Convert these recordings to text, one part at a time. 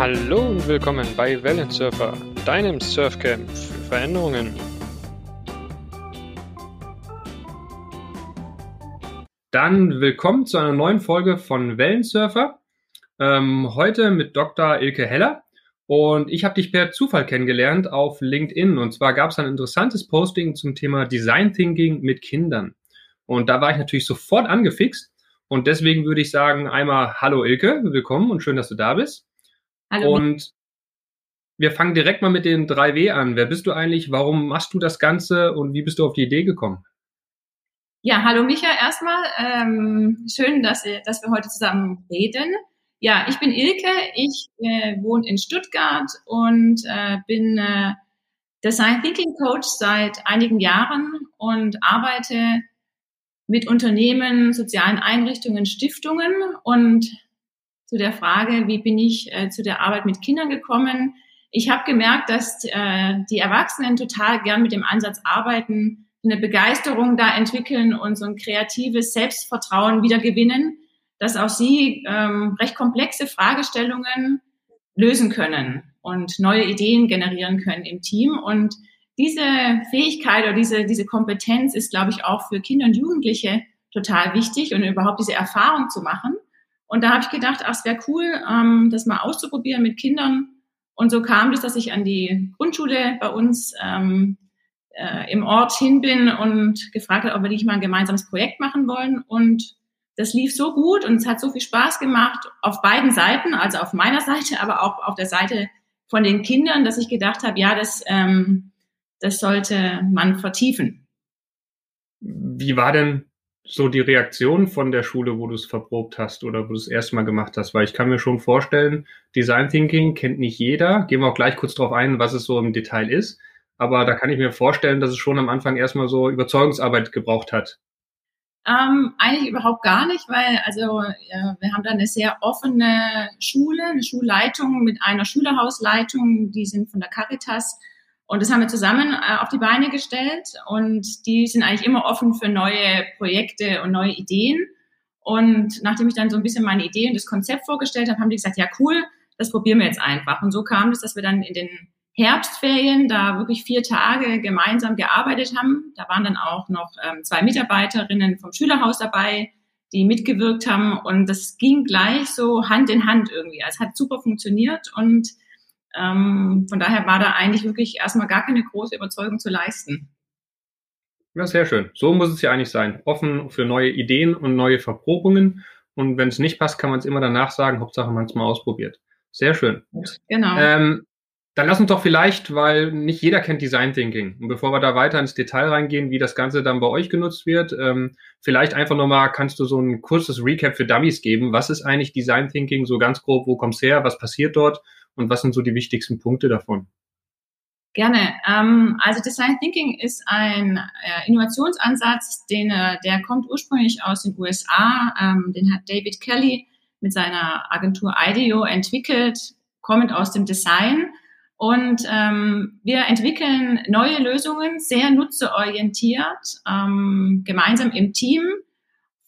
Hallo und willkommen bei Wellensurfer, deinem Surfcamp für Veränderungen. Dann willkommen zu einer neuen Folge von Wellensurfer. Ähm, heute mit Dr. Ilke Heller. Und ich habe dich per Zufall kennengelernt auf LinkedIn. Und zwar gab es ein interessantes Posting zum Thema Design Thinking mit Kindern. Und da war ich natürlich sofort angefixt. Und deswegen würde ich sagen, einmal Hallo Ilke, willkommen und schön, dass du da bist. Hallo. Und wir fangen direkt mal mit den 3W an. Wer bist du eigentlich? Warum machst du das Ganze und wie bist du auf die Idee gekommen? Ja, hallo Micha erstmal. Ähm, schön, dass, dass wir heute zusammen reden. Ja, ich bin Ilke. Ich äh, wohne in Stuttgart und äh, bin äh, Design Thinking Coach seit einigen Jahren und arbeite mit Unternehmen, sozialen Einrichtungen, Stiftungen und zu der Frage, wie bin ich äh, zu der Arbeit mit Kindern gekommen. Ich habe gemerkt, dass äh, die Erwachsenen total gern mit dem Ansatz arbeiten, eine Begeisterung da entwickeln und so ein kreatives Selbstvertrauen wieder gewinnen, dass auch sie ähm, recht komplexe Fragestellungen lösen können und neue Ideen generieren können im Team. Und diese Fähigkeit oder diese, diese Kompetenz ist, glaube ich, auch für Kinder und Jugendliche total wichtig und überhaupt diese Erfahrung zu machen. Und da habe ich gedacht, ach, es wäre cool, ähm, das mal auszuprobieren mit Kindern. Und so kam es, dass ich an die Grundschule bei uns ähm, äh, im Ort hin bin und gefragt habe, ob wir nicht mal ein gemeinsames Projekt machen wollen. Und das lief so gut und es hat so viel Spaß gemacht auf beiden Seiten, also auf meiner Seite, aber auch auf der Seite von den Kindern, dass ich gedacht habe, ja, das, ähm, das sollte man vertiefen. Wie war denn so die Reaktion von der Schule, wo du es verprobt hast oder wo du es erstmal gemacht hast? Weil ich kann mir schon vorstellen, Design Thinking kennt nicht jeder. Gehen wir auch gleich kurz darauf ein, was es so im Detail ist. Aber da kann ich mir vorstellen, dass es schon am Anfang erstmal so Überzeugungsarbeit gebraucht hat. Ähm, eigentlich überhaupt gar nicht, weil also ja, wir haben da eine sehr offene Schule, eine Schulleitung mit einer Schülerhausleitung, die sind von der Caritas und das haben wir zusammen äh, auf die Beine gestellt und die sind eigentlich immer offen für neue Projekte und neue Ideen. Und nachdem ich dann so ein bisschen meine Idee und das Konzept vorgestellt habe, haben die gesagt, ja cool, das probieren wir jetzt einfach. Und so kam es, dass wir dann in den Herbstferien da wirklich vier Tage gemeinsam gearbeitet haben. Da waren dann auch noch ähm, zwei Mitarbeiterinnen vom Schülerhaus dabei, die mitgewirkt haben. Und das ging gleich so Hand in Hand irgendwie. Also es hat super funktioniert und ähm, von daher war da eigentlich wirklich erstmal gar keine große Überzeugung zu leisten. Ja, sehr schön. So muss es ja eigentlich sein. Offen für neue Ideen und neue Verprobungen. Und wenn es nicht passt, kann man es immer danach sagen. Hauptsache, man es mal ausprobiert. Sehr schön. Genau. Ähm, dann lass uns doch vielleicht, weil nicht jeder kennt Design Thinking. Und bevor wir da weiter ins Detail reingehen, wie das Ganze dann bei euch genutzt wird, ähm, vielleicht einfach nochmal, kannst du so ein kurzes Recap für Dummies geben? Was ist eigentlich Design Thinking so ganz grob? Wo kommt's her? Was passiert dort? Und was sind so die wichtigsten Punkte davon? Gerne. Ähm, also Design Thinking ist ein äh, Innovationsansatz, den, äh, der kommt ursprünglich aus den USA. Ähm, den hat David Kelly mit seiner Agentur IDEO entwickelt, kommend aus dem Design. Und ähm, wir entwickeln neue Lösungen, sehr nutzerorientiert, ähm, gemeinsam im Team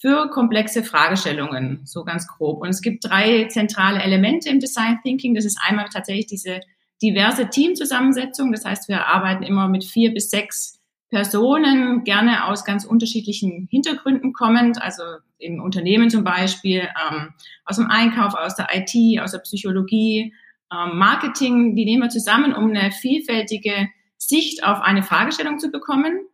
für komplexe Fragestellungen, so ganz grob. Und es gibt drei zentrale Elemente im Design Thinking. Das ist einmal tatsächlich diese diverse Teamzusammensetzung. Das heißt, wir arbeiten immer mit vier bis sechs Personen, gerne aus ganz unterschiedlichen Hintergründen kommend, also im Unternehmen zum Beispiel, ähm, aus dem Einkauf, aus der IT, aus der Psychologie, ähm, Marketing. Die nehmen wir zusammen, um eine vielfältige Sicht auf eine Fragestellung zu bekommen.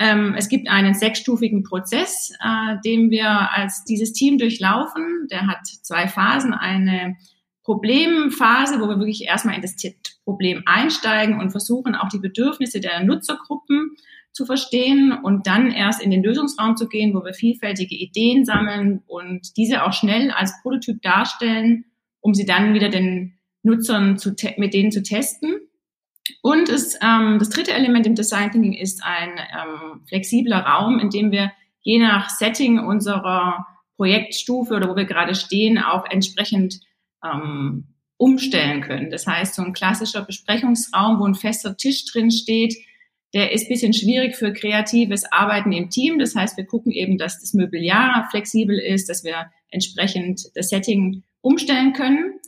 Ähm, es gibt einen sechsstufigen Prozess, äh, den wir als dieses Team durchlaufen. Der hat zwei Phasen. Eine Problemphase, wo wir wirklich erstmal in das Problem einsteigen und versuchen, auch die Bedürfnisse der Nutzergruppen zu verstehen und dann erst in den Lösungsraum zu gehen, wo wir vielfältige Ideen sammeln und diese auch schnell als Prototyp darstellen, um sie dann wieder den Nutzern zu mit denen zu testen. Und es, ähm, das dritte Element im Design Thinking ist ein ähm, flexibler Raum, in dem wir je nach Setting unserer Projektstufe oder wo wir gerade stehen, auch entsprechend ähm, umstellen können. Das heißt, so ein klassischer Besprechungsraum, wo ein fester Tisch drin steht, der ist bisschen schwierig für kreatives Arbeiten im Team. Das heißt, wir gucken eben, dass das Mobiliar flexibel ist, dass wir entsprechend das Setting umstellen können.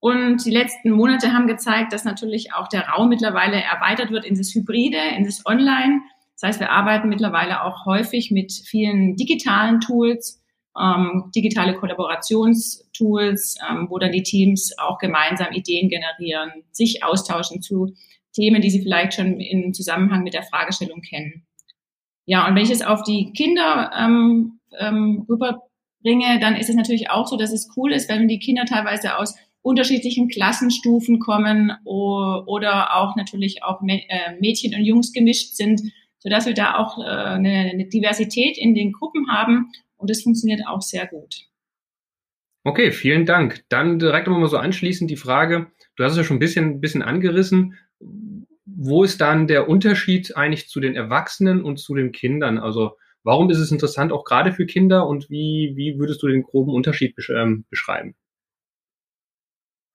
Und die letzten Monate haben gezeigt, dass natürlich auch der Raum mittlerweile erweitert wird in das Hybride, in das Online. Das heißt, wir arbeiten mittlerweile auch häufig mit vielen digitalen Tools, ähm, digitale Kollaborationstools, ähm, wo dann die Teams auch gemeinsam Ideen generieren, sich austauschen zu Themen, die sie vielleicht schon im Zusammenhang mit der Fragestellung kennen. Ja, und wenn ich es auf die Kinder ähm, ähm, rüberbringe, dann ist es natürlich auch so, dass es cool ist, wenn die Kinder teilweise aus unterschiedlichen Klassenstufen kommen oder auch natürlich auch äh, Mädchen und Jungs gemischt sind, sodass wir da auch äh, eine Diversität in den Gruppen haben und das funktioniert auch sehr gut. Okay, vielen Dank. Dann direkt nochmal so anschließend die Frage, du hast es ja schon ein bisschen, ein bisschen angerissen, wo ist dann der Unterschied eigentlich zu den Erwachsenen und zu den Kindern? Also warum ist es interessant auch gerade für Kinder und wie, wie würdest du den groben Unterschied ähm, beschreiben?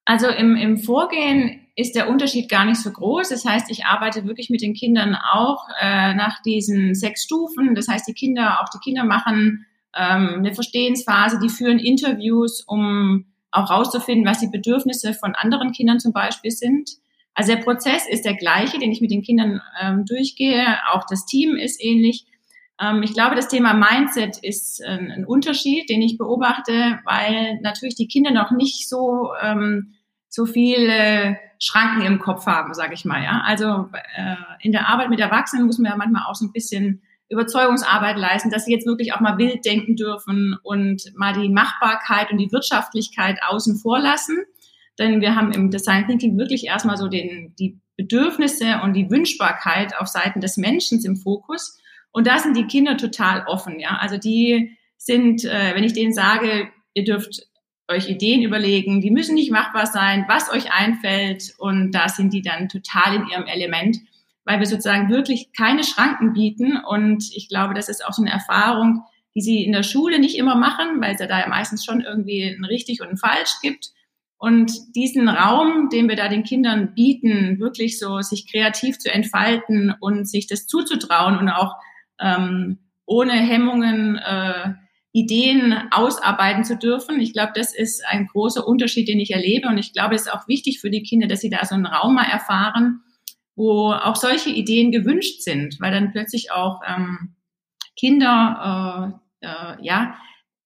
Also im, im Vorgehen ist der Unterschied gar nicht so groß. Das heißt, ich arbeite wirklich mit den Kindern auch äh, nach diesen sechs Stufen. Das heißt, die Kinder, auch die Kinder machen ähm, eine Verstehensphase, die führen Interviews, um auch rauszufinden, was die Bedürfnisse von anderen Kindern zum Beispiel sind. Also der Prozess ist der gleiche, den ich mit den Kindern ähm, durchgehe. Auch das Team ist ähnlich. Ähm, ich glaube, das Thema Mindset ist äh, ein Unterschied, den ich beobachte, weil natürlich die Kinder noch nicht so ähm, so viele Schranken im Kopf haben, sage ich mal. Ja, also äh, in der Arbeit mit Erwachsenen muss man ja manchmal auch so ein bisschen Überzeugungsarbeit leisten, dass sie jetzt wirklich auch mal wild denken dürfen und mal die Machbarkeit und die Wirtschaftlichkeit außen vor lassen. Denn wir haben im Design Thinking wirklich erstmal so den, die Bedürfnisse und die Wünschbarkeit auf Seiten des Menschen im Fokus. Und da sind die Kinder total offen. Ja, also die sind, äh, wenn ich denen sage, ihr dürft euch Ideen überlegen, die müssen nicht machbar sein, was euch einfällt. Und da sind die dann total in ihrem Element weil wir sozusagen wirklich keine Schranken bieten. Und ich glaube, das ist auch so eine Erfahrung, die sie in der Schule nicht immer machen, weil es ja da ja meistens schon irgendwie ein richtig und ein falsch gibt. Und diesen Raum, den wir da den Kindern bieten, wirklich so sich kreativ zu entfalten und sich das zuzutrauen und auch ähm, ohne Hemmungen äh, Ideen ausarbeiten zu dürfen. Ich glaube, das ist ein großer Unterschied, den ich erlebe. Und ich glaube, es ist auch wichtig für die Kinder, dass sie da so einen Raum mal erfahren, wo auch solche Ideen gewünscht sind, weil dann plötzlich auch ähm, Kinder äh, äh, ja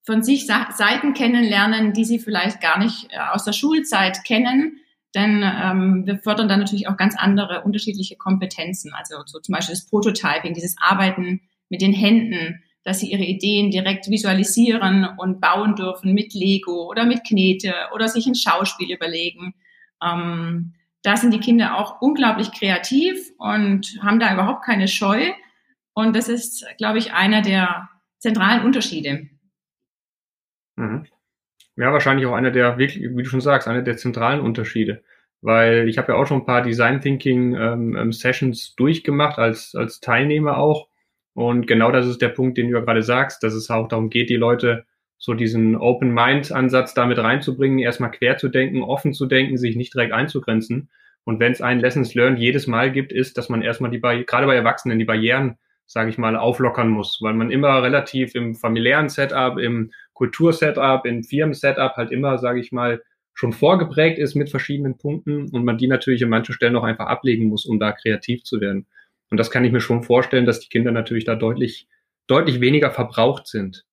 von sich Seiten kennenlernen, die sie vielleicht gar nicht äh, aus der Schulzeit kennen. Denn ähm, wir fördern dann natürlich auch ganz andere unterschiedliche Kompetenzen. Also so zum Beispiel das Prototyping, dieses Arbeiten mit den Händen, dass sie ihre Ideen direkt visualisieren und bauen dürfen mit Lego oder mit Knete oder sich ein Schauspiel überlegen. Ähm, da sind die Kinder auch unglaublich kreativ und haben da überhaupt keine Scheu. Und das ist, glaube ich, einer der zentralen Unterschiede. Mhm. Ja, wahrscheinlich auch einer der, wirklich, wie du schon sagst, einer der zentralen Unterschiede. Weil ich habe ja auch schon ein paar Design Thinking ähm, ähm, Sessions durchgemacht als, als Teilnehmer auch. Und genau das ist der Punkt, den du ja gerade sagst, dass es auch darum geht, die Leute so diesen Open Mind Ansatz damit reinzubringen, erstmal quer zu denken, offen zu denken, sich nicht direkt einzugrenzen. Und wenn es ein Lessons Learned jedes Mal gibt, ist, dass man erstmal die Barri gerade bei Erwachsenen die Barrieren, sage ich mal, auflockern muss, weil man immer relativ im familiären Setup, im Kultursetup, im Firmen-Setup halt immer, sage ich mal, schon vorgeprägt ist mit verschiedenen Punkten und man die natürlich an manchen Stellen auch einfach ablegen muss, um da kreativ zu werden. Und das kann ich mir schon vorstellen, dass die Kinder natürlich da deutlich, deutlich weniger verbraucht sind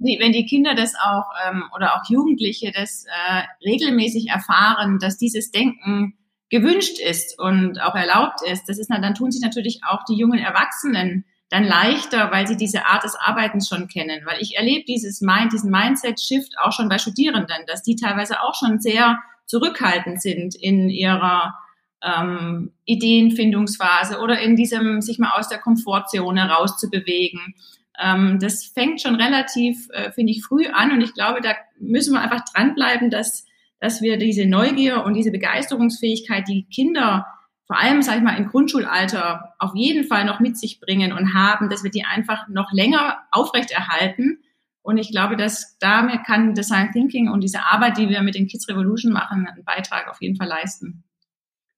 wenn die Kinder das auch ähm, oder auch Jugendliche das äh, regelmäßig erfahren, dass dieses Denken gewünscht ist und auch erlaubt ist, das ist dann tun sich natürlich auch die jungen Erwachsenen dann leichter, weil sie diese Art des Arbeitens schon kennen. Weil ich erlebe dieses Mind, diesen Mindset-Shift auch schon bei Studierenden, dass die teilweise auch schon sehr zurückhaltend sind in ihrer ähm, Ideenfindungsphase oder in diesem sich mal aus der Komfortzone rauszubewegen. Ähm, das fängt schon relativ, äh, finde ich, früh an und ich glaube, da müssen wir einfach dranbleiben, dass, dass wir diese Neugier und diese Begeisterungsfähigkeit, die Kinder vor allem, sage ich mal, im Grundschulalter auf jeden Fall noch mit sich bringen und haben, dass wir die einfach noch länger aufrechterhalten. Und ich glaube, dass damit kann Design Thinking und diese Arbeit, die wir mit den Kids Revolution machen, einen Beitrag auf jeden Fall leisten.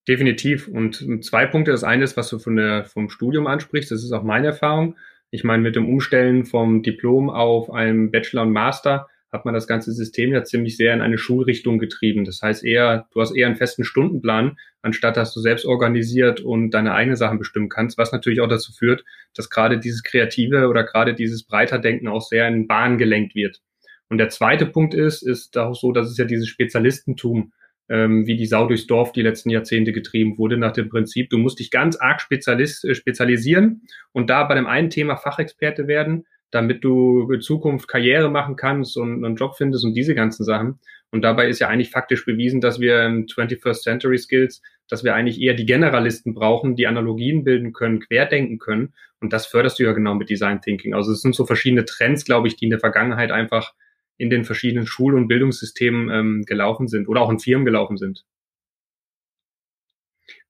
Definitiv. Und zwei Punkte. Das eine ist, was du von der, vom Studium ansprichst. Das ist auch meine Erfahrung. Ich meine, mit dem Umstellen vom Diplom auf einem Bachelor und Master hat man das ganze System ja ziemlich sehr in eine Schulrichtung getrieben. Das heißt eher, du hast eher einen festen Stundenplan, anstatt dass du selbst organisiert und deine eigenen Sachen bestimmen kannst, was natürlich auch dazu führt, dass gerade dieses Kreative oder gerade dieses Breiterdenken auch sehr in Bahn gelenkt wird. Und der zweite Punkt ist, ist auch so, dass es ja dieses Spezialistentum ähm, wie die Sau durchs Dorf die letzten Jahrzehnte getrieben wurde, nach dem Prinzip, du musst dich ganz arg spezialist, äh, spezialisieren und da bei dem einen Thema Fachexperte werden, damit du in Zukunft Karriere machen kannst und einen Job findest und diese ganzen Sachen. Und dabei ist ja eigentlich faktisch bewiesen, dass wir im 21st Century Skills, dass wir eigentlich eher die Generalisten brauchen, die Analogien bilden können, querdenken können. Und das förderst du ja genau mit Design Thinking. Also es sind so verschiedene Trends, glaube ich, die in der Vergangenheit einfach in den verschiedenen Schul- und Bildungssystemen ähm, gelaufen sind oder auch in Firmen gelaufen sind.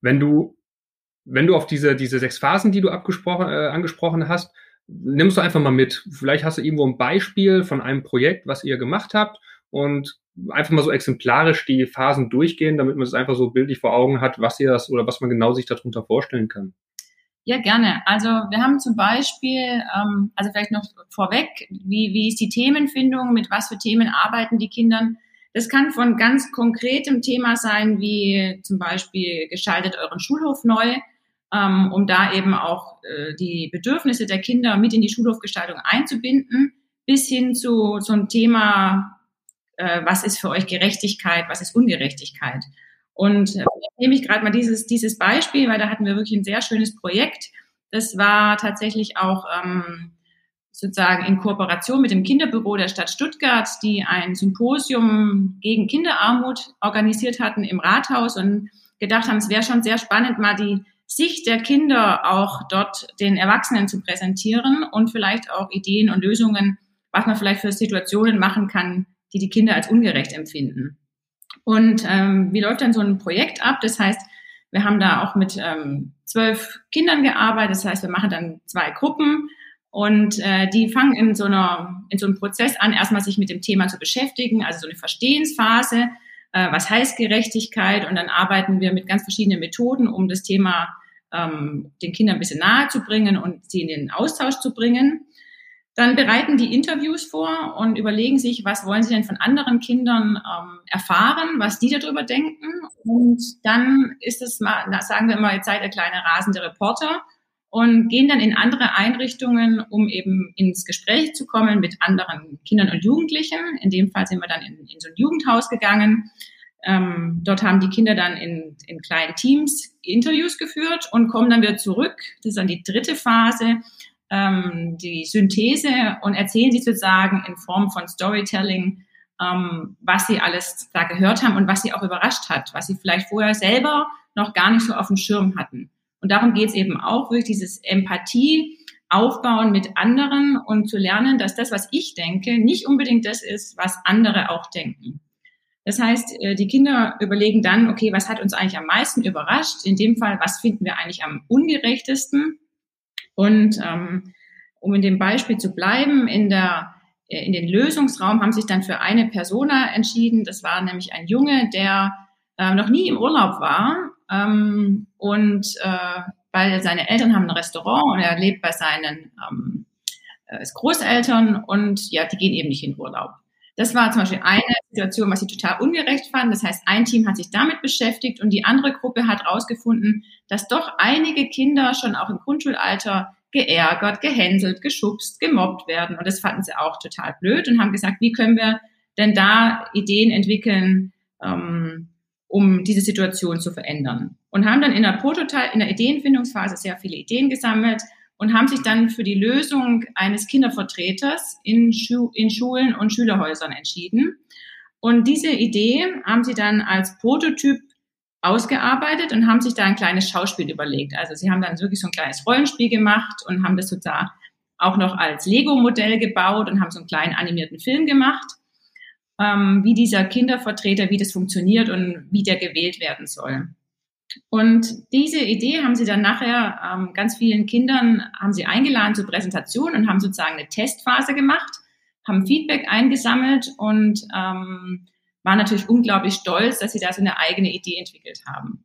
Wenn du, wenn du auf diese, diese sechs Phasen, die du abgesprochen, äh, angesprochen hast, nimmst du einfach mal mit. Vielleicht hast du irgendwo ein Beispiel von einem Projekt, was ihr gemacht habt und einfach mal so exemplarisch die Phasen durchgehen, damit man es einfach so bildlich vor Augen hat, was ihr das oder was man genau sich darunter vorstellen kann. Ja, gerne. Also wir haben zum Beispiel, ähm, also vielleicht noch vorweg, wie, wie ist die Themenfindung, mit was für Themen arbeiten die Kinder? Das kann von ganz konkretem Thema sein, wie zum Beispiel gestaltet euren Schulhof neu, ähm, um da eben auch äh, die Bedürfnisse der Kinder mit in die Schulhofgestaltung einzubinden, bis hin zu so einem Thema, äh, was ist für euch Gerechtigkeit, was ist Ungerechtigkeit. Und äh, nehme ich gerade mal dieses, dieses Beispiel, weil da hatten wir wirklich ein sehr schönes Projekt. Das war tatsächlich auch ähm, sozusagen in Kooperation mit dem Kinderbüro der Stadt Stuttgart, die ein Symposium gegen Kinderarmut organisiert hatten im Rathaus und gedacht haben, es wäre schon sehr spannend, mal die Sicht der Kinder auch dort den Erwachsenen zu präsentieren und vielleicht auch Ideen und Lösungen, was man vielleicht für Situationen machen kann, die die Kinder als ungerecht empfinden. Und ähm, wie läuft dann so ein Projekt ab? Das heißt, wir haben da auch mit ähm, zwölf Kindern gearbeitet. Das heißt, wir machen dann zwei Gruppen und äh, die fangen in so einer in so einem Prozess an, erstmal sich mit dem Thema zu beschäftigen, also so eine Verstehensphase. Äh, was heißt Gerechtigkeit? Und dann arbeiten wir mit ganz verschiedenen Methoden, um das Thema ähm, den Kindern ein bisschen nahe zu bringen und sie in den Austausch zu bringen. Dann bereiten die Interviews vor und überlegen sich, was wollen sie denn von anderen Kindern ähm, erfahren, was die darüber denken. Und dann ist es mal, sagen wir immer, jetzt seid ihr kleine rasende Reporter und gehen dann in andere Einrichtungen, um eben ins Gespräch zu kommen mit anderen Kindern und Jugendlichen. In dem Fall sind wir dann in, in so ein Jugendhaus gegangen. Ähm, dort haben die Kinder dann in, in kleinen Teams Interviews geführt und kommen dann wieder zurück. Das ist dann die dritte Phase ähm, die Synthese und erzählen sie sozusagen in Form von Storytelling, ähm, was sie alles da gehört haben und was sie auch überrascht hat, was sie vielleicht vorher selber noch gar nicht so auf dem Schirm hatten. Und darum geht es eben auch, wirklich dieses Empathie aufbauen mit anderen und zu lernen, dass das, was ich denke, nicht unbedingt das ist, was andere auch denken. Das heißt, äh, die Kinder überlegen dann, okay, was hat uns eigentlich am meisten überrascht? In dem Fall, was finden wir eigentlich am ungerechtesten? Und ähm, um in dem Beispiel zu bleiben, in der äh, in den Lösungsraum haben sich dann für eine Persona entschieden. Das war nämlich ein Junge, der äh, noch nie im Urlaub war ähm, und äh, weil seine Eltern haben ein Restaurant und er lebt bei seinen ähm, äh, Großeltern und ja, die gehen eben nicht in Urlaub. Das war zum Beispiel eine Situation, was sie total ungerecht fanden. Das heißt, ein Team hat sich damit beschäftigt und die andere Gruppe hat herausgefunden, dass doch einige Kinder schon auch im Grundschulalter geärgert, gehänselt, geschubst, gemobbt werden. Und das fanden sie auch total blöd und haben gesagt, wie können wir denn da Ideen entwickeln, ähm, um diese Situation zu verändern. Und haben dann in der Prototype, in der Ideenfindungsphase sehr viele Ideen gesammelt und haben sich dann für die Lösung eines Kindervertreters in, Schu in Schulen und Schülerhäusern entschieden. Und diese Idee haben sie dann als Prototyp ausgearbeitet und haben sich da ein kleines Schauspiel überlegt. Also sie haben dann wirklich so ein kleines Rollenspiel gemacht und haben das sozusagen auch noch als Lego-Modell gebaut und haben so einen kleinen animierten Film gemacht, ähm, wie dieser Kindervertreter, wie das funktioniert und wie der gewählt werden soll. Und diese Idee haben sie dann nachher ähm, ganz vielen Kindern haben sie eingeladen zur Präsentation und haben sozusagen eine Testphase gemacht, haben Feedback eingesammelt und ähm, waren natürlich unglaublich stolz, dass sie da so eine eigene Idee entwickelt haben.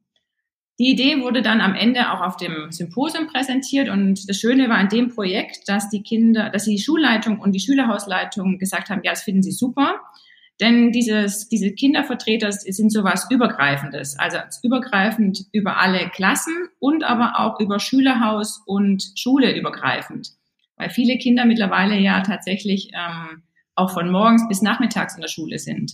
Die Idee wurde dann am Ende auch auf dem Symposium präsentiert und das Schöne war an dem Projekt, dass die Kinder, dass die Schulleitung und die Schülerhausleitung gesagt haben, ja, das finden sie super. Denn dieses, diese Kindervertreter sind sowas Übergreifendes, also übergreifend über alle Klassen und aber auch über Schülerhaus und Schule übergreifend. Weil viele Kinder mittlerweile ja tatsächlich ähm, auch von morgens bis nachmittags in der Schule sind.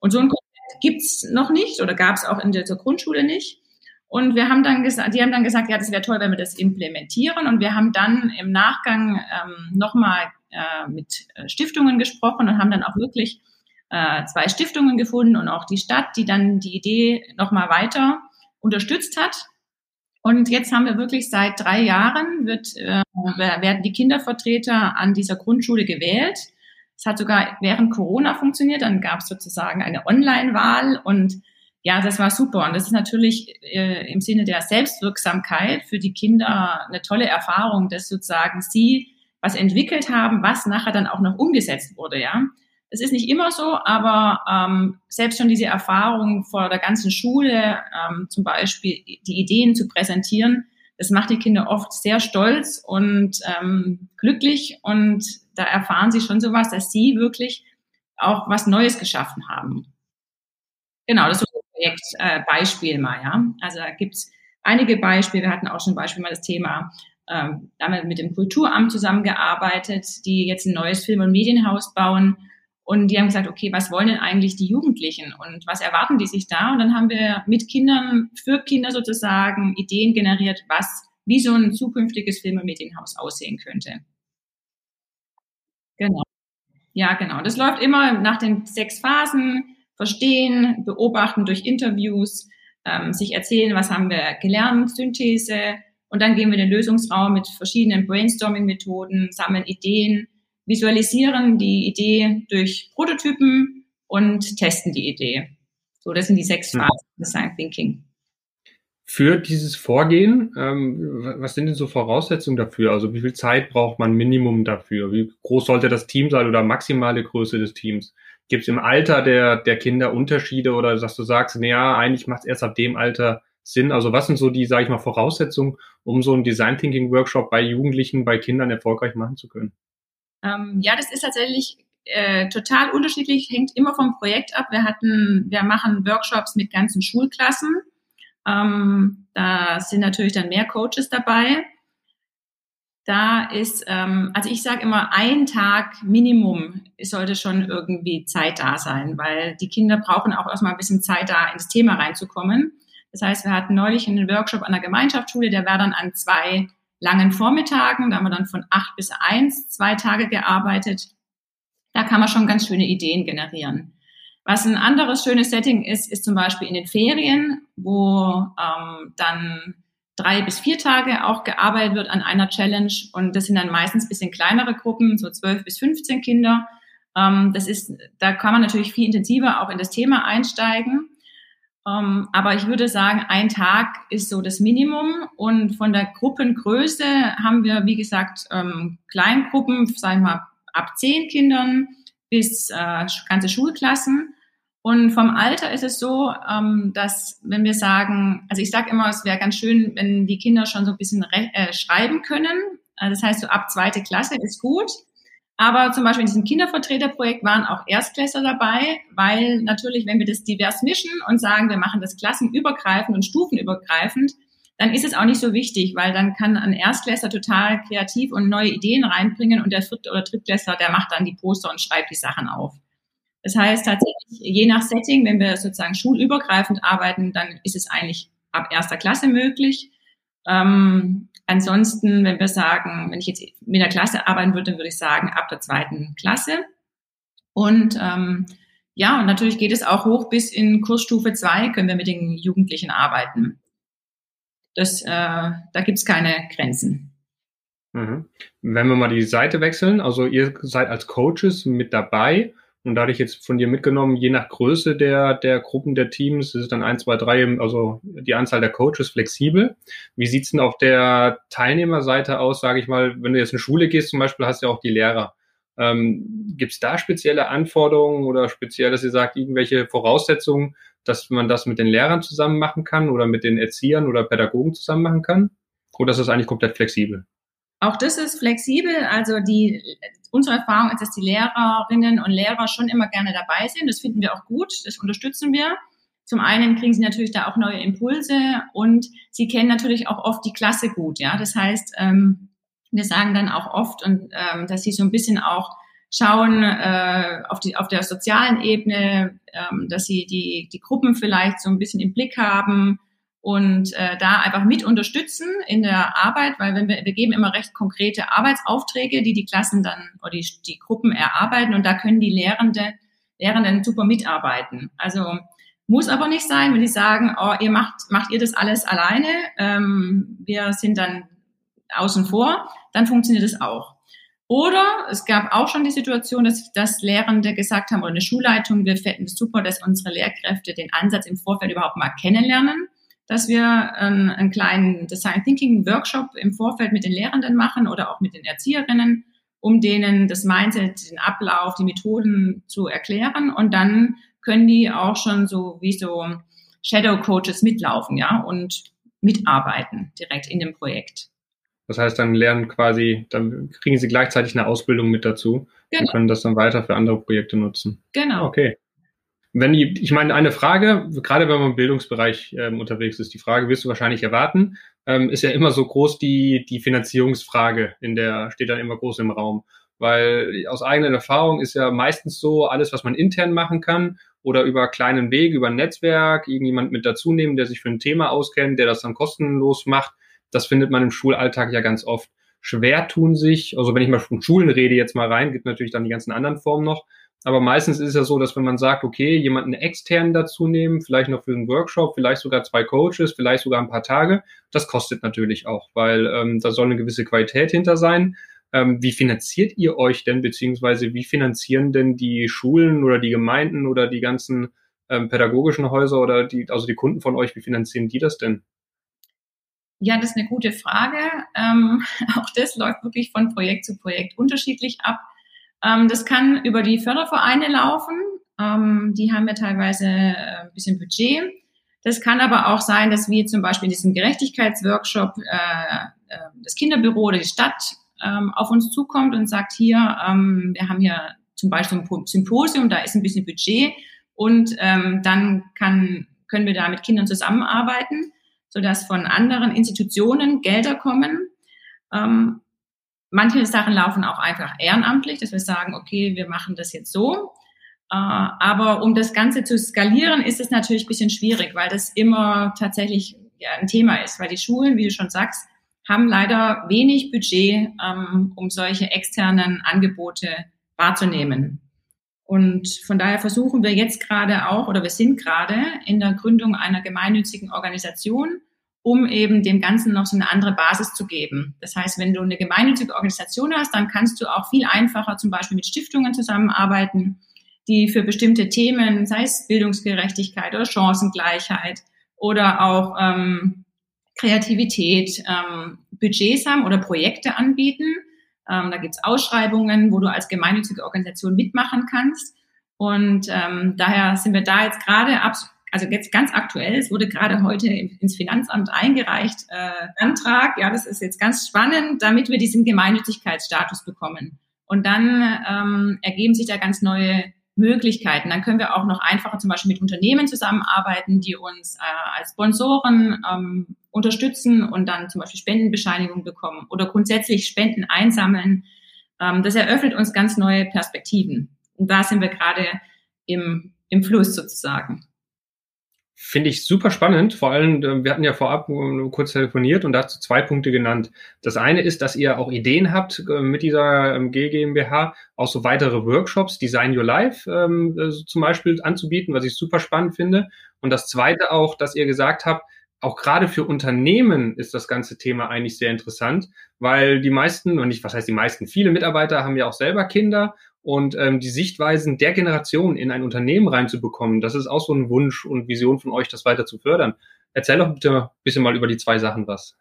Und so ein Konzept gibt's noch nicht oder gab es auch in der Grundschule nicht. Und wir haben dann gesagt, die haben dann gesagt, ja, das wäre toll, wenn wir das implementieren. Und wir haben dann im Nachgang ähm, nochmal äh, mit äh, Stiftungen gesprochen und haben dann auch wirklich äh, zwei Stiftungen gefunden und auch die Stadt, die dann die Idee nochmal weiter unterstützt hat. Und jetzt haben wir wirklich seit drei Jahren wird, äh, werden die Kindervertreter an dieser Grundschule gewählt. Es hat sogar während Corona funktioniert. Dann gab es sozusagen eine Online-Wahl und ja, das war super. Und das ist natürlich äh, im Sinne der Selbstwirksamkeit für die Kinder eine tolle Erfahrung, dass sozusagen sie was entwickelt haben, was nachher dann auch noch umgesetzt wurde, ja. Das ist nicht immer so, aber ähm, selbst schon diese Erfahrung vor der ganzen Schule, ähm, zum Beispiel die Ideen zu präsentieren, das macht die Kinder oft sehr stolz und ähm, glücklich und da erfahren sie schon sowas, dass sie wirklich auch was Neues geschaffen haben. Genau, das ist ein Projektbeispiel äh, mal, ja. Also da gibt's einige Beispiele. Wir hatten auch schon Beispiel mal das Thema, ähm, damit mit dem Kulturamt zusammengearbeitet, die jetzt ein neues Film- und Medienhaus bauen. Und die haben gesagt, okay, was wollen denn eigentlich die Jugendlichen und was erwarten die sich da? Und dann haben wir mit Kindern, für Kinder sozusagen Ideen generiert, was, wie so ein zukünftiges Film- aussehen könnte. Genau. Ja, genau. Das läuft immer nach den sechs Phasen verstehen, beobachten durch Interviews, ähm, sich erzählen, was haben wir gelernt, Synthese und dann gehen wir in den Lösungsraum mit verschiedenen Brainstorming-Methoden, sammeln Ideen, visualisieren die Idee durch Prototypen und testen die Idee. So, das sind die sechs hm. Phasen mhm. Design Thinking. Für dieses Vorgehen, ähm, was sind denn so Voraussetzungen dafür? Also wie viel Zeit braucht man Minimum dafür? Wie groß sollte das Team sein oder maximale Größe des Teams? Gibt es im Alter der, der Kinder Unterschiede oder dass du sagst, naja, eigentlich macht es erst ab dem Alter Sinn? Also was sind so die, sage ich mal, Voraussetzungen, um so einen Design Thinking Workshop bei Jugendlichen, bei Kindern erfolgreich machen zu können? Ähm, ja, das ist tatsächlich äh, total unterschiedlich, hängt immer vom Projekt ab. Wir hatten, wir machen Workshops mit ganzen Schulklassen. Ähm, da sind natürlich dann mehr Coaches dabei da ist, ähm, also ich sage immer, ein Tag Minimum sollte schon irgendwie Zeit da sein, weil die Kinder brauchen auch erstmal ein bisschen Zeit da ins Thema reinzukommen. Das heißt, wir hatten neulich einen Workshop an der Gemeinschaftsschule, der war dann an zwei langen Vormittagen, da haben wir dann von acht bis eins zwei Tage gearbeitet. Da kann man schon ganz schöne Ideen generieren. Was ein anderes schönes Setting ist, ist zum Beispiel in den Ferien, wo ähm, dann drei bis vier Tage auch gearbeitet wird an einer Challenge. Und das sind dann meistens bisschen kleinere Gruppen, so zwölf bis 15 Kinder. Ähm, das ist, da kann man natürlich viel intensiver auch in das Thema einsteigen. Ähm, aber ich würde sagen, ein Tag ist so das Minimum. Und von der Gruppengröße haben wir, wie gesagt, ähm, Kleingruppen, sagen wir mal, ab zehn Kindern bis äh, ganze Schulklassen. Und vom Alter ist es so, ähm, dass wenn wir sagen, also ich sage immer, es wäre ganz schön, wenn die Kinder schon so ein bisschen äh, schreiben können. Also das heißt, so ab zweite Klasse ist gut. Aber zum Beispiel in diesem Kindervertreterprojekt waren auch Erstklässler dabei, weil natürlich, wenn wir das divers mischen und sagen, wir machen das klassenübergreifend und stufenübergreifend, dann ist es auch nicht so wichtig, weil dann kann ein Erstklässler total kreativ und neue Ideen reinbringen und der Viert- oder Drittklässler, der macht dann die Poster und schreibt die Sachen auf. Das heißt tatsächlich, je nach Setting, wenn wir sozusagen schulübergreifend arbeiten, dann ist es eigentlich ab erster Klasse möglich. Ähm, ansonsten, wenn wir sagen, wenn ich jetzt mit der Klasse arbeiten würde, würde ich sagen, ab der zweiten Klasse. Und ähm, ja, und natürlich geht es auch hoch bis in Kursstufe zwei können wir mit den Jugendlichen arbeiten. Das, äh, da gibt's keine Grenzen. Mhm. Wenn wir mal die Seite wechseln, also ihr seid als Coaches mit dabei und da hatte ich jetzt von dir mitgenommen, je nach Größe der, der Gruppen der Teams, ist es dann eins, zwei, drei, also die Anzahl der Coaches flexibel. Wie sieht's denn auf der Teilnehmerseite aus, sage ich mal, wenn du jetzt in Schule gehst zum Beispiel, hast du ja auch die Lehrer. Ähm, Gibt es da spezielle Anforderungen oder speziell, dass ihr sagt, irgendwelche Voraussetzungen, dass man das mit den Lehrern zusammen machen kann oder mit den Erziehern oder Pädagogen zusammen machen kann? Oder ist das eigentlich komplett flexibel? Auch das ist flexibel. Also die, unsere Erfahrung ist, dass die Lehrerinnen und Lehrer schon immer gerne dabei sind. Das finden wir auch gut. Das unterstützen wir. Zum einen kriegen sie natürlich da auch neue Impulse und sie kennen natürlich auch oft die Klasse gut. Ja, das heißt, ähm, wir sagen dann auch oft und ähm, dass sie so ein bisschen auch schauen äh, auf, die, auf der sozialen Ebene, ähm, dass sie die, die Gruppen vielleicht so ein bisschen im Blick haben und äh, da einfach mit unterstützen in der Arbeit, weil wenn wir, wir geben immer recht konkrete Arbeitsaufträge, die die Klassen dann oder die, die Gruppen erarbeiten und da können die Lehrende, Lehrenden super mitarbeiten. Also muss aber nicht sein, wenn die sagen, oh, ihr macht, macht ihr das alles alleine, ähm, wir sind dann außen vor, dann funktioniert es auch. Oder es gab auch schon die Situation, dass, dass Lehrende gesagt haben, oder eine Schulleitung, wir fänden es super, dass unsere Lehrkräfte den Ansatz im Vorfeld überhaupt mal kennenlernen, dass wir ähm, einen kleinen Design Thinking Workshop im Vorfeld mit den Lehrenden machen oder auch mit den Erzieherinnen, um denen das Mindset, den Ablauf, die Methoden zu erklären. Und dann können die auch schon so wie so Shadow Coaches mitlaufen, ja, und mitarbeiten direkt in dem Projekt. Das heißt, dann lernen quasi, dann kriegen sie gleichzeitig eine Ausbildung mit dazu genau. und können das dann weiter für andere Projekte nutzen. Genau. Okay. Wenn die, ich meine, eine Frage, gerade wenn man im Bildungsbereich ähm, unterwegs ist, die Frage wirst du wahrscheinlich erwarten, ähm, ist ja immer so groß die, die Finanzierungsfrage, in der steht dann immer groß im Raum. Weil aus eigener Erfahrung ist ja meistens so, alles, was man intern machen kann oder über kleinen Weg, über ein Netzwerk, irgendjemand mit dazu nehmen, der sich für ein Thema auskennt, der das dann kostenlos macht, das findet man im Schulalltag ja ganz oft. Schwer tun sich, also wenn ich mal von Schulen rede jetzt mal rein, gibt natürlich dann die ganzen anderen Formen noch. Aber meistens ist es ja so, dass wenn man sagt, okay, jemanden externen dazu nehmen, vielleicht noch für einen Workshop, vielleicht sogar zwei Coaches, vielleicht sogar ein paar Tage, das kostet natürlich auch, weil ähm, da soll eine gewisse Qualität hinter sein. Ähm, wie finanziert ihr euch denn, beziehungsweise wie finanzieren denn die Schulen oder die Gemeinden oder die ganzen ähm, pädagogischen Häuser oder die, also die Kunden von euch, wie finanzieren die das denn? Ja, das ist eine gute Frage. Ähm, auch das läuft wirklich von Projekt zu Projekt unterschiedlich ab. Ähm, das kann über die Fördervereine laufen. Ähm, die haben ja teilweise äh, ein bisschen Budget. Das kann aber auch sein, dass wir zum Beispiel in diesem Gerechtigkeitsworkshop äh, äh, das Kinderbüro oder die Stadt ähm, auf uns zukommt und sagt, hier, ähm, wir haben hier zum Beispiel ein Symposium, da ist ein bisschen Budget und ähm, dann kann, können wir da mit Kindern zusammenarbeiten sodass von anderen Institutionen Gelder kommen. Ähm, manche Sachen laufen auch einfach ehrenamtlich, dass wir sagen, okay, wir machen das jetzt so. Äh, aber um das Ganze zu skalieren, ist es natürlich ein bisschen schwierig, weil das immer tatsächlich ein Thema ist, weil die Schulen, wie du schon sagst, haben leider wenig Budget, ähm, um solche externen Angebote wahrzunehmen. Und von daher versuchen wir jetzt gerade auch, oder wir sind gerade in der Gründung einer gemeinnützigen Organisation, um eben dem Ganzen noch so eine andere Basis zu geben. Das heißt, wenn du eine gemeinnützige Organisation hast, dann kannst du auch viel einfacher zum Beispiel mit Stiftungen zusammenarbeiten, die für bestimmte Themen, sei es Bildungsgerechtigkeit oder Chancengleichheit oder auch ähm, Kreativität, ähm, Budgets haben oder Projekte anbieten ähm, da gibt's Ausschreibungen, wo du als gemeinnützige Organisation mitmachen kannst. Und ähm, daher sind wir da jetzt gerade ab, also jetzt ganz aktuell, es wurde gerade heute ins Finanzamt eingereicht, äh, Antrag, ja, das ist jetzt ganz spannend, damit wir diesen Gemeinnützigkeitsstatus bekommen. Und dann ähm, ergeben sich da ganz neue Möglichkeiten. Dann können wir auch noch einfacher zum Beispiel mit Unternehmen zusammenarbeiten, die uns äh, als Sponsoren ähm, unterstützen und dann zum Beispiel Spendenbescheinigung bekommen oder grundsätzlich Spenden einsammeln. Ähm, das eröffnet uns ganz neue Perspektiven. Und da sind wir gerade im, im Fluss sozusagen. Finde ich super spannend. Vor allem, äh, wir hatten ja vorab kurz telefoniert und dazu zwei Punkte genannt. Das eine ist, dass ihr auch Ideen habt äh, mit dieser ähm, GmbH, auch so weitere Workshops, Design Your Life ähm, äh, zum Beispiel anzubieten, was ich super spannend finde. Und das zweite auch, dass ihr gesagt habt, auch gerade für Unternehmen ist das ganze Thema eigentlich sehr interessant, weil die meisten, und nicht, was heißt die meisten, viele Mitarbeiter haben ja auch selber Kinder und ähm, die Sichtweisen der Generation in ein Unternehmen reinzubekommen, das ist auch so ein Wunsch und Vision von euch, das weiter zu fördern. Erzähl doch bitte ein bisschen mal über die zwei Sachen was.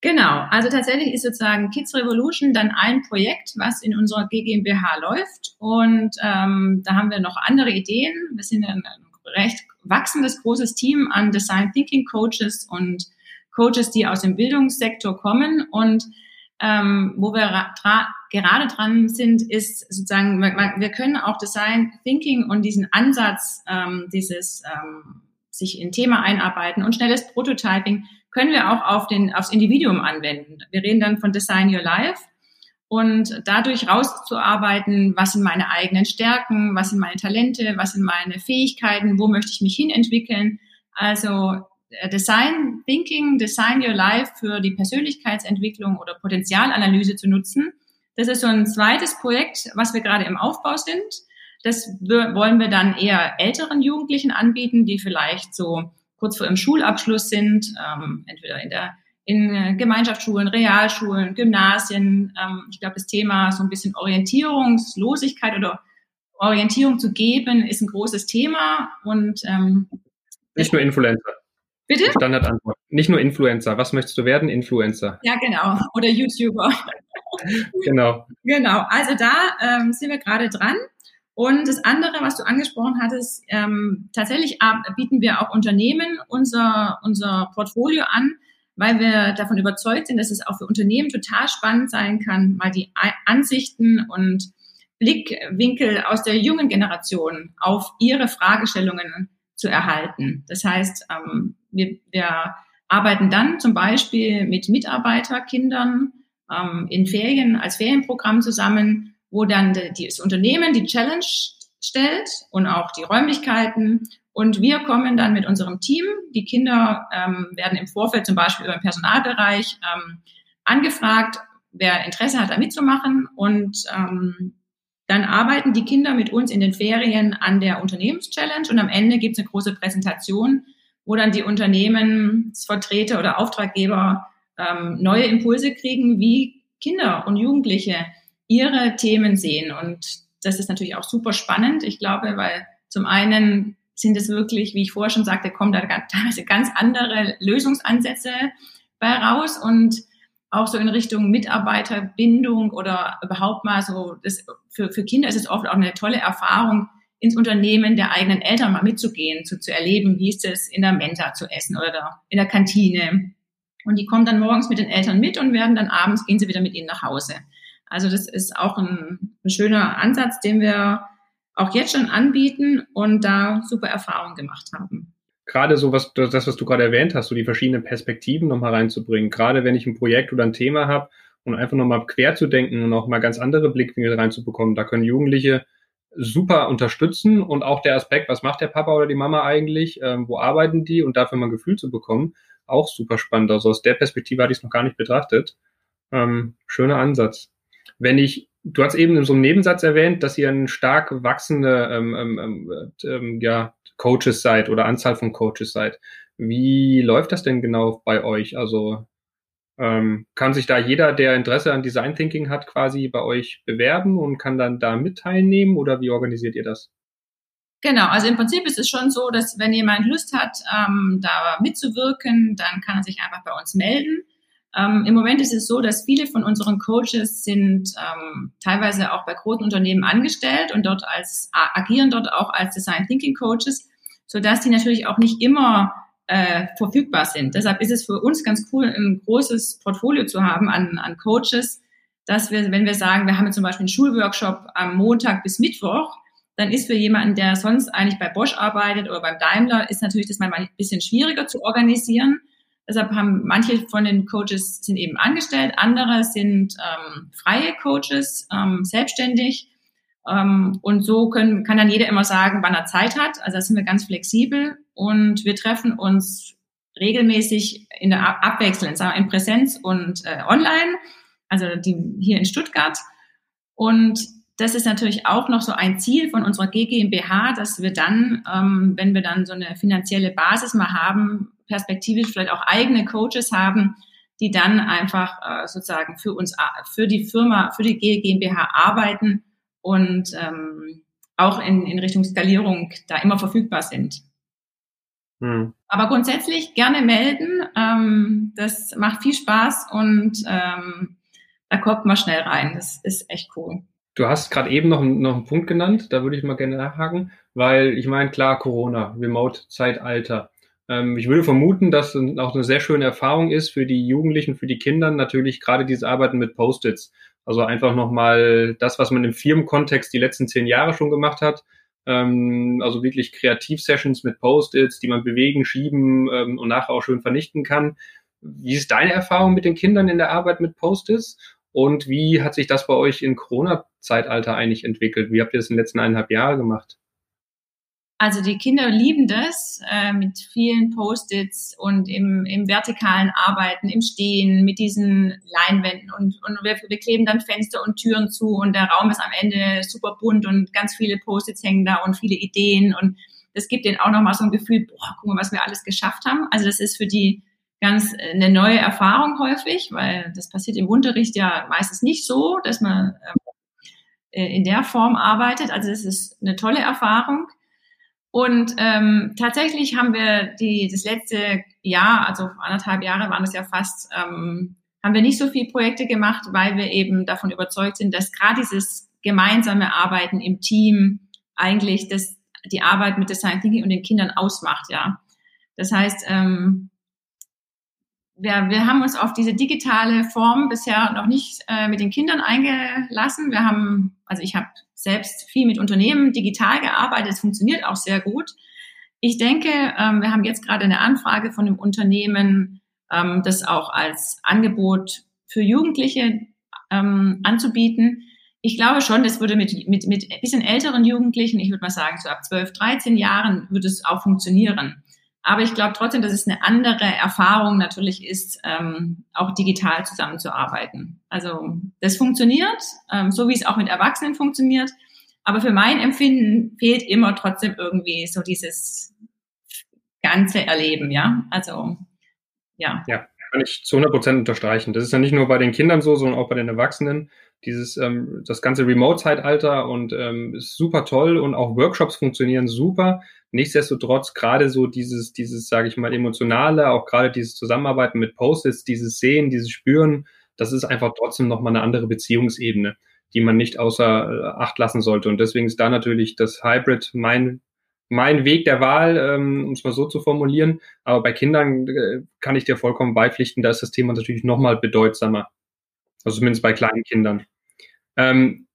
Genau, also tatsächlich ist sozusagen Kids Revolution dann ein Projekt, was in unserer GmbH läuft und ähm, da haben wir noch andere Ideen. Wir sind ein recht wachsendes großes Team an Design Thinking Coaches und Coaches, die aus dem Bildungssektor kommen und ähm, wo wir gerade dran sind, ist sozusagen, wir können auch Design Thinking und diesen Ansatz, ähm, dieses ähm, sich in Thema einarbeiten und schnelles Prototyping, können wir auch auf den, aufs Individuum anwenden. Wir reden dann von Design Your Life und dadurch rauszuarbeiten, was sind meine eigenen Stärken, was sind meine Talente, was sind meine Fähigkeiten, wo möchte ich mich hin entwickeln. Also äh, Design Thinking, Design Your Life für die Persönlichkeitsentwicklung oder Potenzialanalyse zu nutzen. Das ist so ein zweites Projekt, was wir gerade im Aufbau sind. Das wollen wir dann eher älteren Jugendlichen anbieten, die vielleicht so kurz vor ihrem Schulabschluss sind, ähm, entweder in der in äh, Gemeinschaftsschulen, Realschulen, Gymnasien. Ähm, ich glaube, das Thema so ein bisschen Orientierungslosigkeit oder Orientierung zu geben, ist ein großes Thema und ähm, nicht nur Influencer. Bitte? Standardantwort. Nicht nur Influencer. Was möchtest du werden? Influencer. Ja, genau. Oder YouTuber. genau. Genau. Also da ähm, sind wir gerade dran. Und das andere, was du angesprochen hattest, ähm, tatsächlich bieten wir auch Unternehmen unser, unser Portfolio an, weil wir davon überzeugt sind, dass es auch für Unternehmen total spannend sein kann, mal die Ansichten und Blickwinkel aus der jungen Generation auf ihre Fragestellungen zu erhalten. Das heißt, ähm, wir, wir arbeiten dann zum Beispiel mit Mitarbeiterkindern ähm, in Ferien als Ferienprogramm zusammen, wo dann die, das Unternehmen die Challenge stellt und auch die Räumlichkeiten. Und wir kommen dann mit unserem Team. Die Kinder ähm, werden im Vorfeld zum Beispiel über den Personalbereich ähm, angefragt, wer Interesse hat, da mitzumachen. Und ähm, dann arbeiten die Kinder mit uns in den Ferien an der Unternehmenschallenge und am Ende gibt es eine große Präsentation, wo dann die Unternehmensvertreter oder Auftraggeber ähm, neue Impulse kriegen, wie Kinder und Jugendliche ihre Themen sehen. Und das ist natürlich auch super spannend. Ich glaube, weil zum einen sind es wirklich, wie ich vorher schon sagte, kommen da teilweise ganz andere Lösungsansätze bei raus und auch so in Richtung Mitarbeiterbindung oder überhaupt mal so, das, für, für Kinder ist es oft auch eine tolle Erfahrung, ins Unternehmen der eigenen Eltern mal mitzugehen, zu, zu erleben, wie ist es in der Mensa zu essen oder in der Kantine. Und die kommen dann morgens mit den Eltern mit und werden dann abends gehen sie wieder mit ihnen nach Hause. Also das ist auch ein, ein schöner Ansatz, den wir auch jetzt schon anbieten und da super Erfahrungen gemacht haben gerade so was, das, was du gerade erwähnt hast, so die verschiedenen Perspektiven nochmal reinzubringen. Gerade wenn ich ein Projekt oder ein Thema habe und einfach nochmal quer zu denken und auch mal ganz andere Blickwinkel reinzubekommen, da können Jugendliche super unterstützen und auch der Aspekt, was macht der Papa oder die Mama eigentlich, ähm, wo arbeiten die und dafür mal ein Gefühl zu bekommen, auch super spannend. Also aus der Perspektive hatte ich es noch gar nicht betrachtet. Ähm, schöner Ansatz. Wenn ich, du hast eben in so einem Nebensatz erwähnt, dass ihr ein stark wachsende ähm, ähm, ähm, ähm ja, Coaches seid oder Anzahl von Coaches seid. Wie läuft das denn genau bei euch? Also ähm, kann sich da jeder, der Interesse an Design Thinking hat, quasi bei euch bewerben und kann dann da mit teilnehmen oder wie organisiert ihr das? Genau, also im Prinzip ist es schon so, dass wenn jemand Lust hat, ähm, da mitzuwirken, dann kann er sich einfach bei uns melden. Ähm, Im Moment ist es so, dass viele von unseren Coaches sind ähm, teilweise auch bei großen Unternehmen angestellt und dort als agieren dort auch als Design Thinking Coaches sodass die natürlich auch nicht immer äh, verfügbar sind. Deshalb ist es für uns ganz cool, ein großes Portfolio zu haben an, an Coaches, dass wir, wenn wir sagen, wir haben jetzt zum Beispiel einen Schulworkshop am Montag bis Mittwoch, dann ist für jemanden, der sonst eigentlich bei Bosch arbeitet oder beim Daimler, ist natürlich das manchmal ein bisschen schwieriger zu organisieren. Deshalb haben manche von den Coaches sind eben angestellt, andere sind ähm, freie Coaches, ähm, selbstständig. Ähm, und so können, kann dann jeder immer sagen, wann er Zeit hat. Also da sind wir ganz flexibel und wir treffen uns regelmäßig in der Abwechslung, sagen wir in Präsenz und äh, online, also die hier in Stuttgart. Und das ist natürlich auch noch so ein Ziel von unserer GmbH, dass wir dann, ähm, wenn wir dann so eine finanzielle Basis mal haben, perspektivisch vielleicht auch eigene Coaches haben, die dann einfach äh, sozusagen für uns, für die Firma, für die GmbH arbeiten und ähm, auch in, in Richtung Skalierung da immer verfügbar sind. Hm. Aber grundsätzlich gerne melden. Ähm, das macht viel Spaß und ähm, da kommt man schnell rein. Das ist echt cool. Du hast gerade eben noch, noch einen Punkt genannt, da würde ich mal gerne nachhaken, weil ich meine, klar, Corona, Remote-Zeitalter. Ähm, ich würde vermuten, dass es auch eine sehr schöne Erfahrung ist für die Jugendlichen, für die Kinder natürlich gerade diese Arbeiten mit Post-its. Also einfach nochmal das, was man im Firmenkontext die letzten zehn Jahre schon gemacht hat. Ähm, also wirklich Kreativ-Sessions mit Post-its, die man bewegen, schieben ähm, und nachher auch schön vernichten kann. Wie ist deine Erfahrung mit den Kindern in der Arbeit mit Post-its? Und wie hat sich das bei euch in Corona-Zeitalter eigentlich entwickelt? Wie habt ihr das in den letzten eineinhalb Jahren gemacht? Also die Kinder lieben das äh, mit vielen Post-its und im, im vertikalen Arbeiten, im Stehen, mit diesen Leinwänden und, und wir, wir kleben dann Fenster und Türen zu und der Raum ist am Ende super bunt und ganz viele Post-its hängen da und viele Ideen und das gibt denen auch nochmal so ein Gefühl, boah, guck mal, was wir alles geschafft haben. Also das ist für die ganz äh, eine neue Erfahrung häufig, weil das passiert im Unterricht ja meistens nicht so, dass man äh, in der Form arbeitet. Also es ist eine tolle Erfahrung. Und ähm, tatsächlich haben wir die, das letzte Jahr, also anderthalb Jahre waren es ja fast, ähm, haben wir nicht so viele Projekte gemacht, weil wir eben davon überzeugt sind, dass gerade dieses gemeinsame Arbeiten im Team eigentlich das, die Arbeit mit Design Thinking und den Kindern ausmacht, ja. Das heißt, ähm, wir, wir haben uns auf diese digitale Form bisher noch nicht äh, mit den Kindern eingelassen. Wir haben, also ich habe selbst viel mit Unternehmen digital gearbeitet. Es funktioniert auch sehr gut. Ich denke, ähm, wir haben jetzt gerade eine Anfrage von einem Unternehmen, ähm, das auch als Angebot für Jugendliche ähm, anzubieten. Ich glaube schon, das würde mit, mit, mit bisschen älteren Jugendlichen, ich würde mal sagen, so ab 12, 13 Jahren, würde es auch funktionieren. Aber ich glaube trotzdem, dass es eine andere Erfahrung natürlich ist, ähm, auch digital zusammenzuarbeiten. Also das funktioniert, ähm, so wie es auch mit Erwachsenen funktioniert. Aber für mein Empfinden fehlt immer trotzdem irgendwie so dieses ganze Erleben, ja. Also ja. Ja, kann ich zu 100 Prozent unterstreichen. Das ist ja nicht nur bei den Kindern so, sondern auch bei den Erwachsenen. Dieses, ähm, das ganze Remote-Zeitalter und ähm, ist super toll und auch Workshops funktionieren super. Nichtsdestotrotz gerade so dieses, dieses, sage ich mal, emotionale, auch gerade dieses Zusammenarbeiten mit Post-its, dieses Sehen, dieses Spüren, das ist einfach trotzdem nochmal eine andere Beziehungsebene, die man nicht außer äh, Acht lassen sollte. Und deswegen ist da natürlich das Hybrid mein mein Weg der Wahl, ähm, um es mal so zu formulieren. Aber bei Kindern äh, kann ich dir vollkommen beipflichten, da ist das Thema natürlich nochmal bedeutsamer. Also zumindest bei kleinen Kindern. Ähm,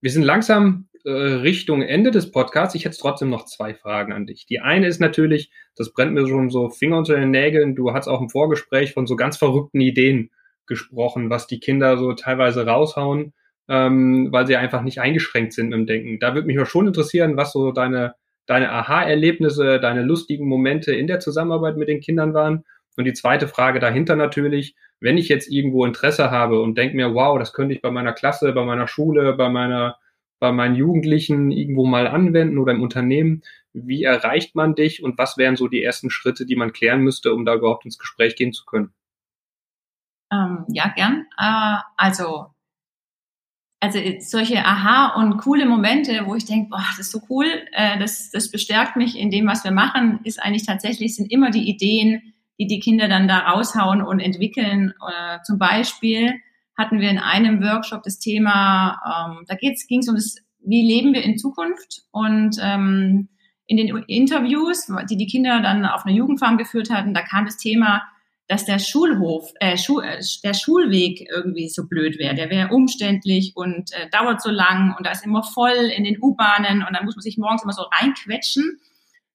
wir sind langsam äh, Richtung Ende des Podcasts. Ich hätte trotzdem noch zwei Fragen an dich. Die eine ist natürlich, das brennt mir schon so Finger unter den Nägeln. Du hast auch im Vorgespräch von so ganz verrückten Ideen gesprochen, was die Kinder so teilweise raushauen, ähm, weil sie einfach nicht eingeschränkt sind im Denken. Da würde mich mal schon interessieren, was so deine, deine Aha-Erlebnisse, deine lustigen Momente in der Zusammenarbeit mit den Kindern waren. Und die zweite Frage dahinter natürlich, wenn ich jetzt irgendwo Interesse habe und denke mir, wow, das könnte ich bei meiner Klasse, bei meiner Schule, bei meiner bei meinen Jugendlichen irgendwo mal anwenden oder im Unternehmen? Wie erreicht man dich und was wären so die ersten Schritte, die man klären müsste, um da überhaupt ins Gespräch gehen zu können? Ähm, ja, gern. Äh, also, also solche Aha und coole Momente, wo ich denke, boah, das ist so cool, äh, das, das bestärkt mich in dem, was wir machen, ist eigentlich tatsächlich, sind immer die Ideen, die die Kinder dann da raushauen und entwickeln. Äh, zum Beispiel, hatten wir in einem Workshop das Thema, ähm, da ging es um das, wie leben wir in Zukunft und ähm, in den Interviews, die die Kinder dann auf einer Jugendfarm geführt hatten, da kam das Thema, dass der Schulhof, äh, Schul, äh, der Schulweg irgendwie so blöd wäre. Der wäre umständlich und äh, dauert so lang und da ist immer voll in den U-Bahnen und dann muss man sich morgens immer so reinquetschen.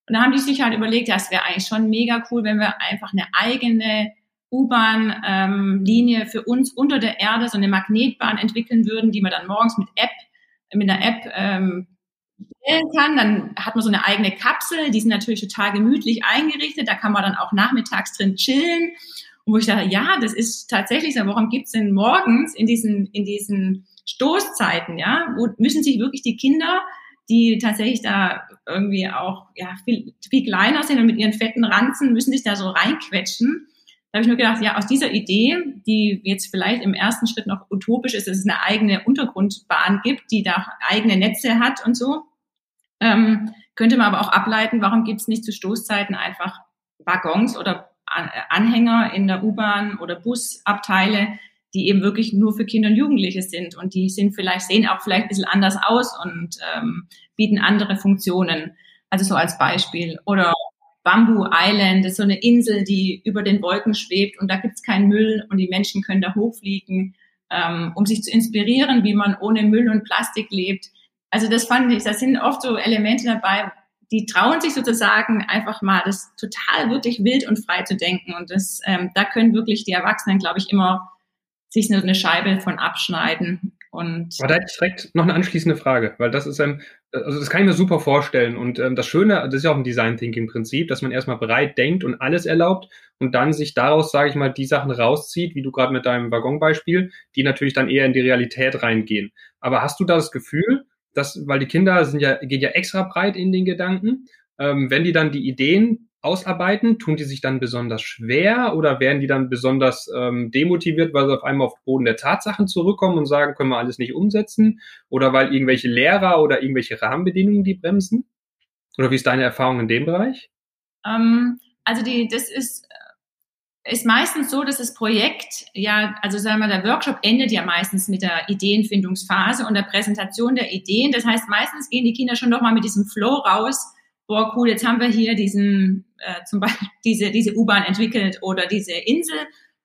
Und da haben die sich halt überlegt, ja, es wäre eigentlich schon mega cool, wenn wir einfach eine eigene U-Bahn-Linie ähm, für uns unter der Erde, so eine Magnetbahn entwickeln würden, die man dann morgens mit App, mit einer App ähm, wählen kann. Dann hat man so eine eigene Kapsel, die sind natürlich total gemütlich eingerichtet, da kann man dann auch nachmittags drin chillen. Und wo ich dachte, ja, das ist tatsächlich so, warum gibt's denn morgens in diesen, in diesen Stoßzeiten, ja, wo müssen sich wirklich die Kinder die tatsächlich da irgendwie auch ja, viel, viel kleiner sind und mit ihren fetten Ranzen müssen sich da so reinquetschen. Da habe ich nur gedacht, ja, aus dieser Idee, die jetzt vielleicht im ersten Schritt noch utopisch ist, dass es eine eigene Untergrundbahn gibt, die da eigene Netze hat und so, ähm, könnte man aber auch ableiten, warum gibt es nicht zu Stoßzeiten einfach Waggons oder Anhänger in der U-Bahn oder Busabteile, die eben wirklich nur für Kinder und Jugendliche sind und die sind vielleicht, sehen auch vielleicht ein bisschen anders aus und ähm, bieten andere Funktionen. Also so als Beispiel. Oder Bamboo Island, ist so eine Insel, die über den Wolken schwebt und da gibt's keinen Müll und die Menschen können da hochfliegen, ähm, um sich zu inspirieren, wie man ohne Müll und Plastik lebt. Also das fand ich, da sind oft so Elemente dabei, die trauen sich sozusagen einfach mal das total wirklich wild und frei zu denken. Und das, ähm, da können wirklich die Erwachsenen, glaube ich, immer sich eine Scheibe von abschneiden. Und Aber da hätte ich direkt noch eine anschließende Frage, weil das ist ähm, also das kann ich mir super vorstellen. Und ähm, das Schöne, das ist ja auch ein Design Thinking Prinzip, dass man erstmal breit denkt und alles erlaubt und dann sich daraus, sage ich mal, die Sachen rauszieht, wie du gerade mit deinem Waggonbeispiel, die natürlich dann eher in die Realität reingehen. Aber hast du da das Gefühl, dass, weil die Kinder sind ja, gehen ja extra breit in den Gedanken, ähm, wenn die dann die Ideen ausarbeiten, tun die sich dann besonders schwer oder werden die dann besonders ähm, demotiviert, weil sie auf einmal auf den Boden der Tatsachen zurückkommen und sagen, können wir alles nicht umsetzen oder weil irgendwelche Lehrer oder irgendwelche Rahmenbedingungen die bremsen? Oder wie ist deine Erfahrung in dem Bereich? Ähm, also die, das ist ist meistens so, dass das Projekt ja, also sagen wir, der Workshop endet ja meistens mit der Ideenfindungsphase und der Präsentation der Ideen. Das heißt, meistens gehen die Kinder schon doch mal mit diesem Flow raus. Boah, cool, jetzt haben wir hier diesen, äh, zum Beispiel diese, diese U-Bahn entwickelt oder diese Insel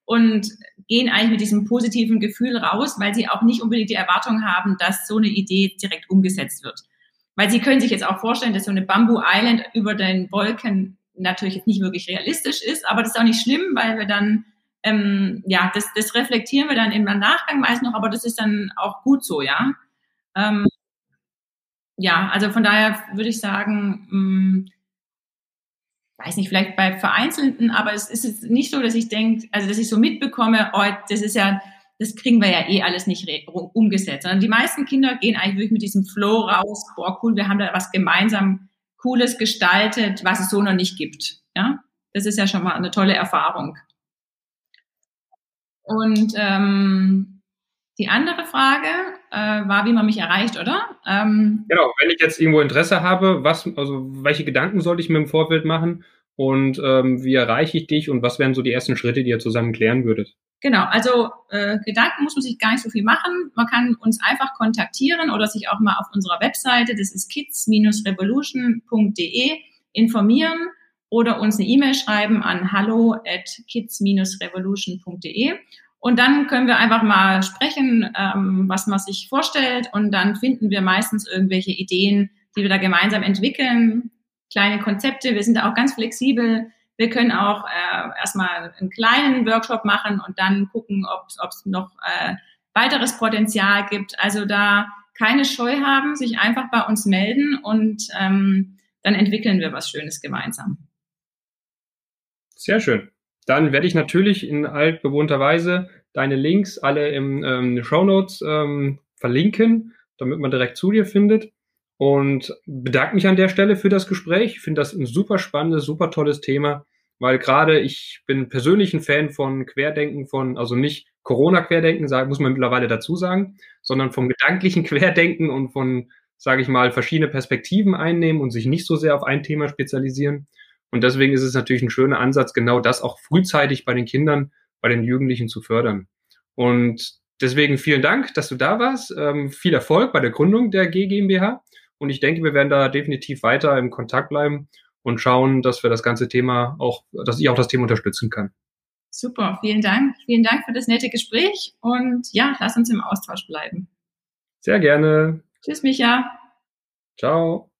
und gehen eigentlich mit diesem positiven Gefühl raus, weil sie auch nicht unbedingt die Erwartung haben, dass so eine Idee direkt umgesetzt wird. Weil sie können sich jetzt auch vorstellen, dass so eine Bamboo Island über den Wolken natürlich jetzt nicht wirklich realistisch ist, aber das ist auch nicht schlimm, weil wir dann, ähm, ja, das, das reflektieren wir dann im Nachgang meist noch, aber das ist dann auch gut so, ja. Ähm, ja, also von daher würde ich sagen, mh, hm, weiß nicht, vielleicht bei Vereinzelten, aber es ist nicht so, dass ich denke, also dass ich so mitbekomme, oh, das ist ja, das kriegen wir ja eh alles nicht umgesetzt, sondern die meisten Kinder gehen eigentlich wirklich mit diesem Flow raus, boah, cool, wir haben da was gemeinsam Cooles gestaltet, was es so noch nicht gibt. Ja, das ist ja schon mal eine tolle Erfahrung. Und ähm, die andere Frage äh, war, wie man mich erreicht, oder? Ähm, genau, wenn ich jetzt irgendwo Interesse habe, was, also welche Gedanken sollte ich mir im Vorfeld machen und ähm, wie erreiche ich dich und was wären so die ersten Schritte, die ihr zusammen klären würdet? Genau, also äh, Gedanken muss man sich gar nicht so viel machen. Man kann uns einfach kontaktieren oder sich auch mal auf unserer Webseite, das ist kids-revolution.de, informieren oder uns eine E-Mail schreiben an hallo at kids-revolution.de. Und dann können wir einfach mal sprechen, ähm, was man sich vorstellt. Und dann finden wir meistens irgendwelche Ideen, die wir da gemeinsam entwickeln, kleine Konzepte. Wir sind da auch ganz flexibel wir können auch äh, erstmal einen kleinen Workshop machen und dann gucken, ob es noch äh, weiteres Potenzial gibt. Also da keine Scheu haben, sich einfach bei uns melden und ähm, dann entwickeln wir was Schönes gemeinsam. Sehr schön. Dann werde ich natürlich in altbewohnter Weise deine Links alle im ähm, Show Notes ähm, verlinken, damit man direkt zu dir findet und bedanke mich an der Stelle für das Gespräch. Ich finde das ein super spannendes, super tolles Thema, weil gerade ich bin persönlich ein Fan von Querdenken, von, also nicht Corona-Querdenken, muss man mittlerweile dazu sagen, sondern vom gedanklichen Querdenken und von, sage ich mal, verschiedene Perspektiven einnehmen und sich nicht so sehr auf ein Thema spezialisieren. Und deswegen ist es natürlich ein schöner Ansatz, genau das auch frühzeitig bei den Kindern, bei den Jugendlichen zu fördern. Und deswegen vielen Dank, dass du da warst. Ähm, viel Erfolg bei der Gründung der GmbH. Und ich denke, wir werden da definitiv weiter im Kontakt bleiben und schauen, dass wir das ganze Thema auch, dass ich auch das Thema unterstützen kann. Super, vielen Dank. Vielen Dank für das nette Gespräch und ja, lass uns im Austausch bleiben. Sehr gerne. Tschüss, Micha. Ciao.